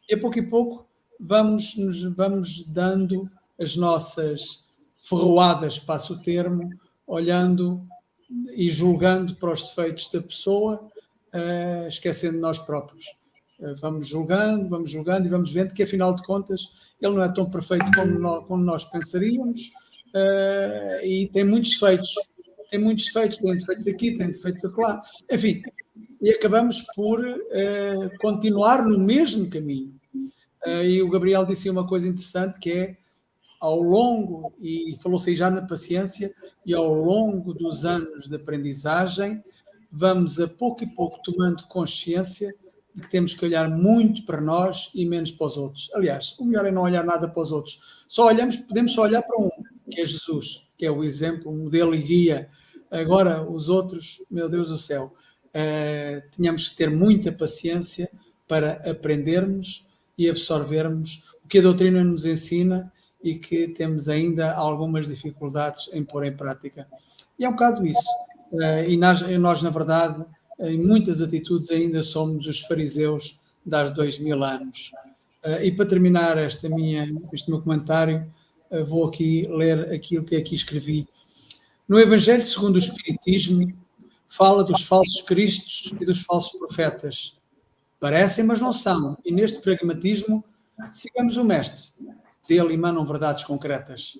E a pouco e pouco vamos, nos, vamos dando as nossas ferroadas, passo o termo, olhando e julgando para os defeitos da pessoa uh, esquecendo nós próprios. Uh, vamos julgando, vamos julgando e vamos vendo que, afinal de contas, ele não é tão perfeito como nós, como nós pensaríamos uh, e tem muitos defeitos. Tem muitos defeitos, tem defeito daqui, tem defeito de lá. Enfim, e acabamos por continuar no mesmo caminho. e o Gabriel disse uma coisa interessante que é ao longo, e falou-se já na paciência, e ao longo dos anos de aprendizagem, vamos a pouco e pouco tomando consciência de que temos que olhar muito para nós e menos para os outros. Aliás, o melhor é não olhar nada para os outros. Só olhamos, podemos só olhar para um, que é Jesus, que é o exemplo, o modelo e guia. Agora, os outros, meu Deus do céu, uh, tínhamos que ter muita paciência para aprendermos e absorvermos o que a doutrina nos ensina e que temos ainda algumas dificuldades em pôr em prática. E é um bocado isso. Eh, e nós, nós, na verdade, em muitas atitudes ainda somos os fariseus das dois mil anos. Eh, e para terminar esta minha, este meu comentário, eh, vou aqui ler aquilo que aqui escrevi. No Evangelho segundo o Espiritismo, fala dos falsos cristos e dos falsos profetas. Parecem, mas não são. E neste pragmatismo, sigamos o Mestre. Dele emanam verdades concretas.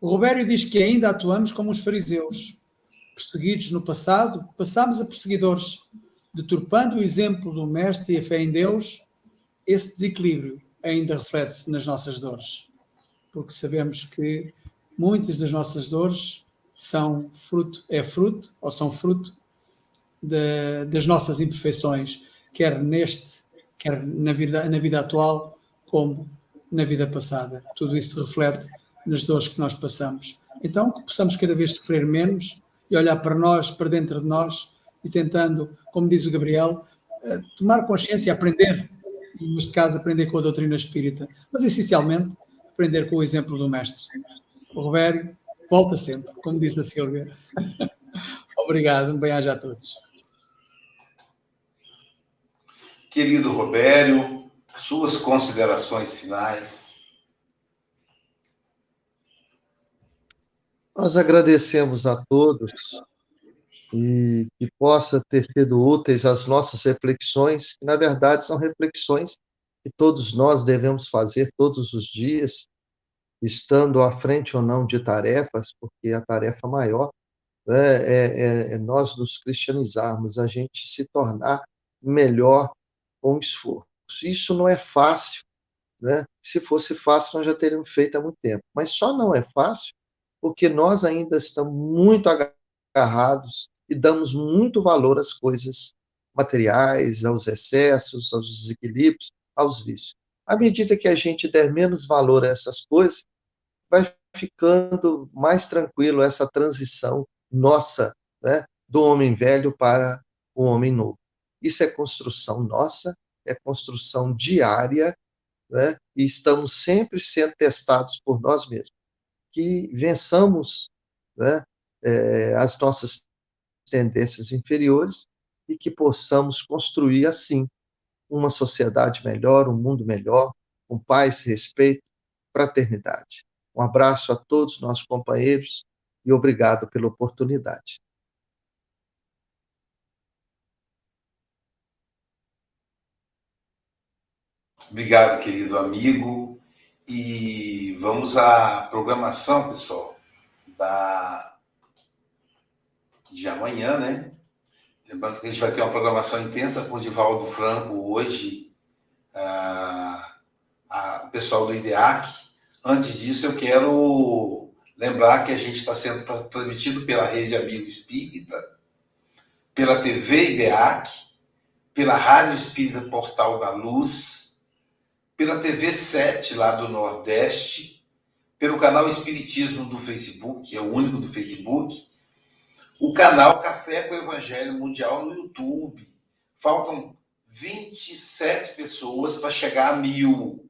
O Robério diz que ainda atuamos como os fariseus, perseguidos no passado, passamos a perseguidores, deturpando o exemplo do Mestre e a fé em Deus, esse desequilíbrio ainda reflete-se nas nossas dores, porque sabemos que muitas das nossas dores são fruto, é fruto ou são fruto de, das nossas imperfeições, quer neste, quer na vida, na vida atual, como na vida passada. Tudo isso se reflete nas dores que nós passamos. Então, que possamos cada vez sofrer menos e olhar para nós, para dentro de nós e tentando, como diz o Gabriel, eh, tomar consciência e aprender, neste caso aprender com a doutrina espírita, mas essencialmente aprender com o exemplo do mestre. O Roberto volta sempre, como diz a Silvia. Obrigado, um bem-aja a todos. Querido Robério, suas considerações finais. Nós agradecemos a todos e que possa ter sido úteis as nossas reflexões, que na verdade são reflexões que todos nós devemos fazer todos os dias, estando à frente ou não de tarefas, porque a tarefa maior né, é, é, é nós nos cristianizarmos, a gente se tornar melhor com esforço. Isso não é fácil, né? Se fosse fácil, nós já teríamos feito há muito tempo. Mas só não é fácil porque nós ainda estamos muito agarrados e damos muito valor às coisas materiais, aos excessos, aos desequilíbrios, aos vícios. À medida que a gente der menos valor a essas coisas, vai ficando mais tranquilo essa transição nossa, né, do homem velho para o homem novo. Isso é construção nossa, é construção diária, né, e estamos sempre sendo testados por nós mesmos. Que vençamos né, é, as nossas tendências inferiores e que possamos construir assim uma sociedade melhor, um mundo melhor, com paz, respeito, fraternidade. Um abraço a todos nossos companheiros e obrigado pela oportunidade. Obrigado, querido amigo. E vamos à programação, pessoal, da de amanhã, né? Lembrando que a gente vai ter uma programação intensa com o Divaldo Franco hoje, ah, a, o pessoal do IDEAC. Antes disso, eu quero lembrar que a gente está sendo transmitido pela Rede Amigo Espírita, pela TV IDEAC, pela Rádio Espírita Portal da Luz, pela TV 7 lá do Nordeste, pelo canal Espiritismo do Facebook, é o único do Facebook, o canal Café com o Evangelho Mundial no YouTube. Faltam 27 pessoas para chegar a mil.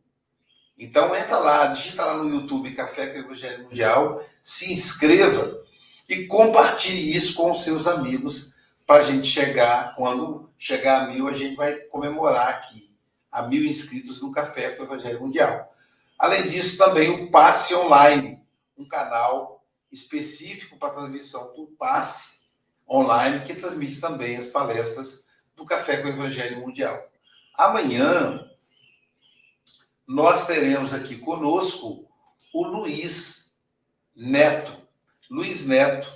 Então entra lá, digita lá no YouTube Café com o Evangelho Mundial, se inscreva e compartilhe isso com os seus amigos para a gente chegar, quando chegar a mil, a gente vai comemorar aqui a mil inscritos no Café com o Evangelho Mundial. Além disso, também o Passe Online, um canal específico para transmissão do passe online, que transmite também as palestras do Café com o Evangelho Mundial. Amanhã, nós teremos aqui conosco o Luiz Neto. Luiz Neto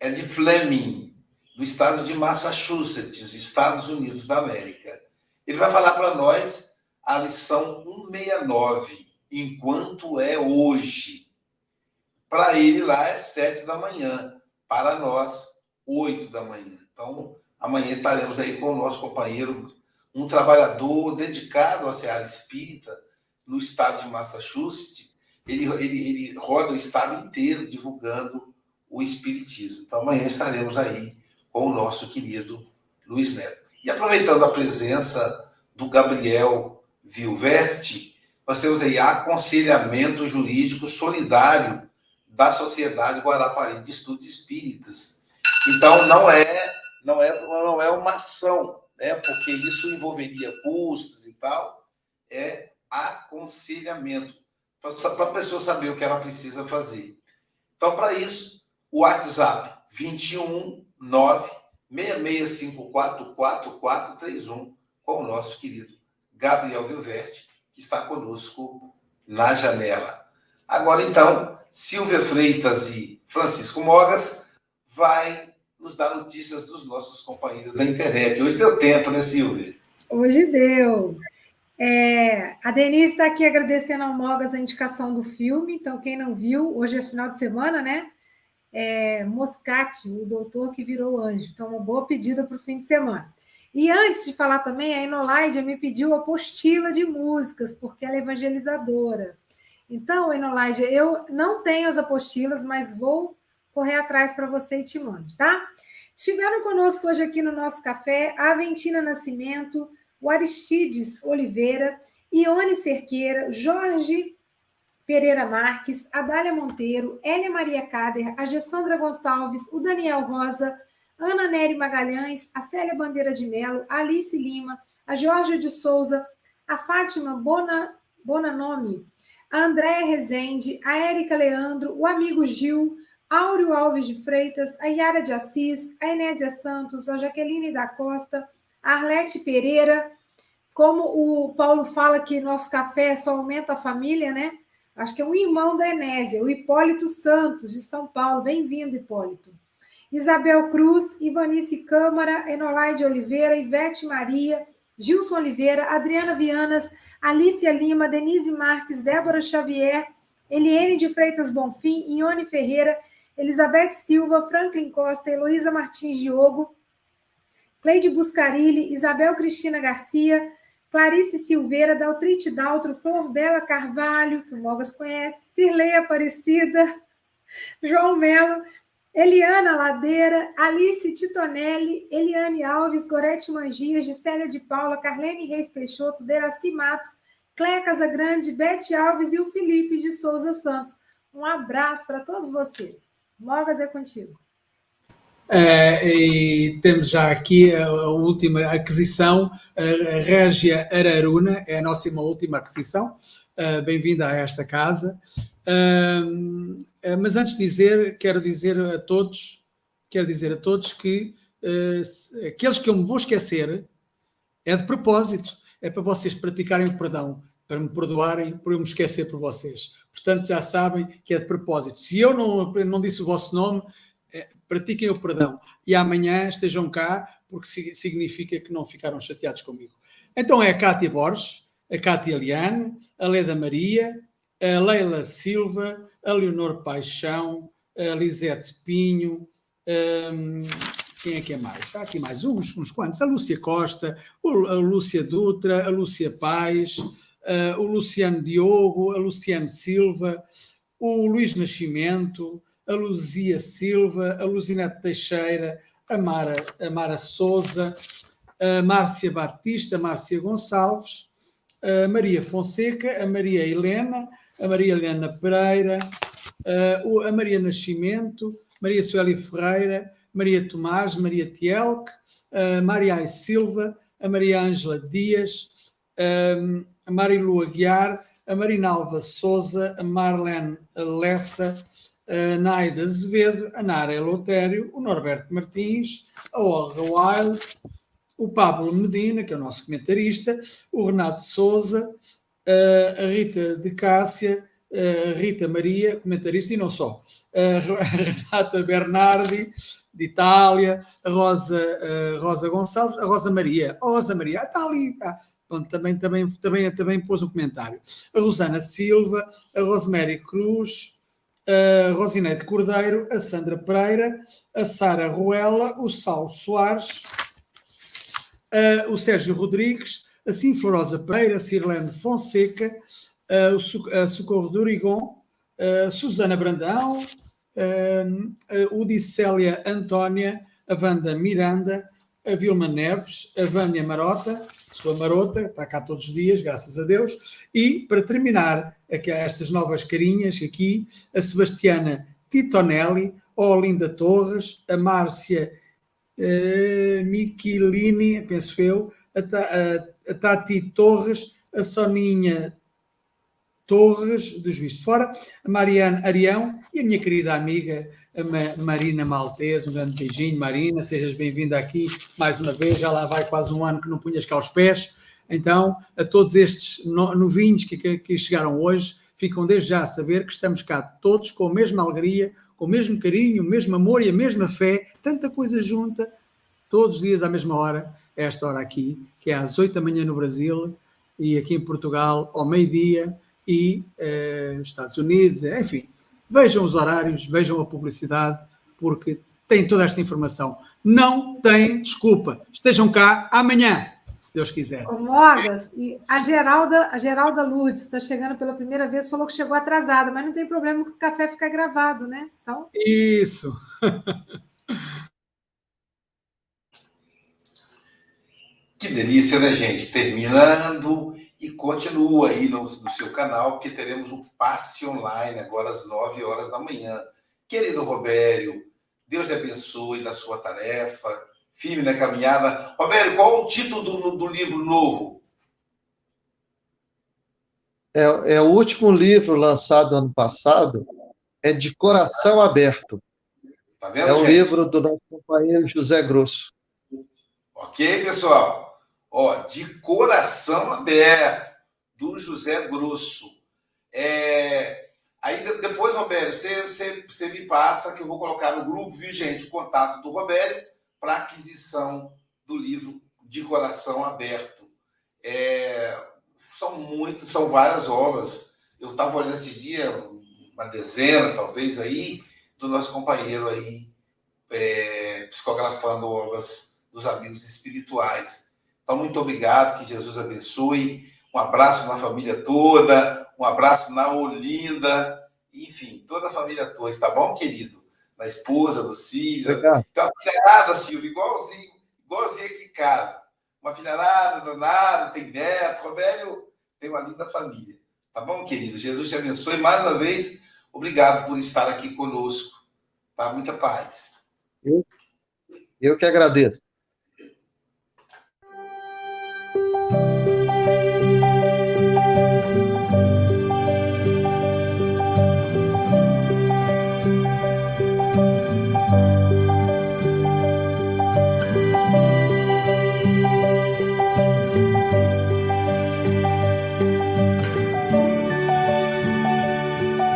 é de Fleming, do estado de Massachusetts, Estados Unidos da América. Ele vai falar para nós a lição 169, enquanto é hoje. Para ele lá é sete da manhã, para nós, oito da manhã. Então, amanhã estaremos aí com o nosso companheiro, um trabalhador dedicado à Seara Espírita, no estado de Massachusetts. Ele, ele, ele roda o estado inteiro divulgando o Espiritismo. Então, amanhã estaremos aí com o nosso querido Luiz Neto. E aproveitando a presença do Gabriel Vilverti, nós temos aí aconselhamento jurídico solidário da Sociedade Guarapari de Estudos Espíritas. Então, não é, não é, não é uma ação, né? porque isso envolveria custos e tal, é aconselhamento, para a pessoa saber o que ela precisa fazer. Então, para isso, o WhatsApp 21 9 66544431 com o nosso querido Gabriel Vilverte, que está conosco na janela. Agora, então, Silvia Freitas e Francisco Mogas vai nos dar notícias dos nossos companheiros da internet. Hoje deu tempo, né, Silvia? Hoje deu. É, a Denise está aqui agradecendo ao Mogas a indicação do filme. Então, quem não viu, hoje é final de semana, né? É, Moscati, o doutor que virou anjo. Então, uma boa pedida para o fim de semana. E antes de falar também, a Inolaide me pediu apostila de músicas, porque ela é evangelizadora. Então, Enolaide, eu não tenho as apostilas, mas vou correr atrás para você e te mando, tá? Estiveram conosco hoje aqui no nosso café a Aventina Nascimento, o Aristides Oliveira, Ione Cerqueira, Jorge Pereira Marques, Adália Monteiro, Elia Maria Cader, a Gessandra Gonçalves, o Daniel Rosa, Ana Nery Magalhães, a Célia Bandeira de Melo, Alice Lima, a Georgia de Souza, a Fátima Bona, Bonanome, a Andréia Rezende, a Érica Leandro, o amigo Gil, Áureo Alves de Freitas, a Yara de Assis, a Enésia Santos, a Jaqueline da Costa, a Arlete Pereira. Como o Paulo fala que nosso café só aumenta a família, né? Acho que é um irmão da Enésia, o Hipólito Santos, de São Paulo. Bem-vindo, Hipólito. Isabel Cruz, Ivanice Câmara, Enolaide Oliveira, Ivete Maria, Gilson Oliveira, Adriana Vianas, Alicia Lima, Denise Marques, Débora Xavier, Eliene de Freitas Bonfim, Ione Ferreira, Elizabeth Silva, Franklin Costa, Heloísa Martins Diogo, Cleide Buscarilli, Isabel Cristina Garcia, Clarice Silveira, Daltrite Daltro, Flor Bela Carvalho, que o Mogas conhece, Cirlei Aparecida, João Melo, Eliana Ladeira, Alice Titonelli, Eliane Alves, Gorete Mangias, Gisélia de Paula, Carlene Reis Peixoto, Deraci Matos, Cléia Casagrande, Bete Alves e o Felipe de Souza Santos. Um abraço para todos vocês. Mogas é contigo. É, e temos já aqui a, a última aquisição, a Régia Araruna, é a nossa última aquisição. Uh, Bem-vinda a esta casa. Uh, eh, mas antes de dizer, quero dizer a todos, quero dizer a todos que uh, aqueles que eu me vou esquecer é de propósito, é para vocês praticarem o perdão, para me perdoarem por eu me esquecer por vocês. Portanto, já sabem que é de propósito. Se eu não, não disse o vosso nome, pratiquem o perdão e amanhã estejam cá, porque significa que não ficaram chateados comigo. Então é a Cátia Borges, a Cátia Liane, a Leda Maria, a Leila Silva, a Leonor Paixão, a Lisete Pinho, um, quem é que é mais? Há aqui mais uns, uns quantos. A Lúcia Costa, a Lúcia Dutra, a Lúcia Paz, uh, o Luciano Diogo, a Luciane Silva, o Luís Nascimento, a Luzia Silva, a Luzinete Teixeira, a Mara, a Mara Souza, a Márcia Batista, a Márcia Gonçalves, a Maria Fonseca, a Maria Helena, a Maria Helena Pereira, a Maria Nascimento, Maria Sueli Ferreira, Maria Tomás, Maria Tielque, a Maria Silva, a Maria Ângela Dias, a Marilu Aguiar, a Marinalva Souza, a Marlene Lessa, a Naida Azevedo, a Nara Elotério, o Norberto Martins, a Olga Wild, o Pablo Medina, que é o nosso comentarista, o Renato Souza, a Rita de Cássia, a Rita Maria, comentarista, e não só, a Renata Bernardi, de Itália, a Rosa, Rosa Gonçalves, a Rosa Maria, a Rosa Maria, está ali, está. Pronto, também, também, também, também pôs um comentário. A Rosana Silva, a Rosemary Cruz, a Rosineide Cordeiro, a Sandra Pereira, a Sara Ruela, o Sal Soares, a, o Sérgio Rodrigues, a Sinflorosa Pereira, a Sirlene Fonseca, a, Socorro Durigon, a Susana Brandão, a Udicélia Antónia, a Wanda Miranda, a Vilma Neves, a Vânia Marota, sua marota, está cá todos os dias, graças a Deus, e para terminar, aqui, estas novas carinhas aqui, a Sebastiana Titonelli, a Olinda Torres, a Márcia uh, Michilini, penso eu, a, a, a Tati Torres, a Soninha Torres, do Juiz de Fora, a Mariana Arião e a minha querida amiga Marina Maltese. Um grande beijinho, Marina, sejas bem-vinda aqui mais uma vez. Já lá vai quase um ano que não punhas cá os pés. Então, a todos estes novinhos que, que, que chegaram hoje, ficam desde já a saber que estamos cá todos com a mesma alegria, com o mesmo carinho, o mesmo amor e a mesma fé, tanta coisa junta, todos os dias à mesma hora, esta hora aqui, que é às 8 da manhã no Brasil e aqui em Portugal ao meio-dia e eh, Estados Unidos, enfim. Vejam os horários, vejam a publicidade, porque tem toda esta informação. Não tem desculpa. Estejam cá amanhã, se Deus quiser. Ô, Mogas, e a Geralda, a Geralda Lutz está chegando pela primeira vez, falou que chegou atrasada, mas não tem problema que o café fica gravado, né? Então... Isso. que delícia, né, gente? Terminando e continua aí no, no, seu canal, que teremos o passe online agora às 9 horas da manhã. Querido Robério, Deus te abençoe na sua tarefa. firme na caminhada. Roberto, qual o título do, do livro novo? É, é, o último livro lançado ano passado, é De Coração Aberto. Tá vendo, é um gente? livro do nosso companheiro José Grosso. Ok, pessoal? Ó, De Coração Aberto, do José Grosso. É... Aí depois, Roberto, você, você, você me passa que eu vou colocar no grupo, viu, gente, o contato do Roberto para aquisição do livro De Coração Aberto. É... São muitas, são várias obras. Eu estava olhando esses dias, uma dezena, talvez, aí, do nosso companheiro aí, é, psicografando obras dos amigos espirituais. Então, muito obrigado, que Jesus abençoe. Um abraço na família toda, um abraço na Olinda, enfim, toda a família toda, tá bom, querido? Na esposa, nos filhos. Legal. Então, a filharada, Silvio, igualzinho, igualzinho aqui em casa. Uma filharada, danada, tem neto, Robélio tem uma linda família. Tá bom, querido? Jesus te abençoe mais uma vez. Obrigado por estar aqui conosco. Tá? Muita paz. Eu, eu que agradeço.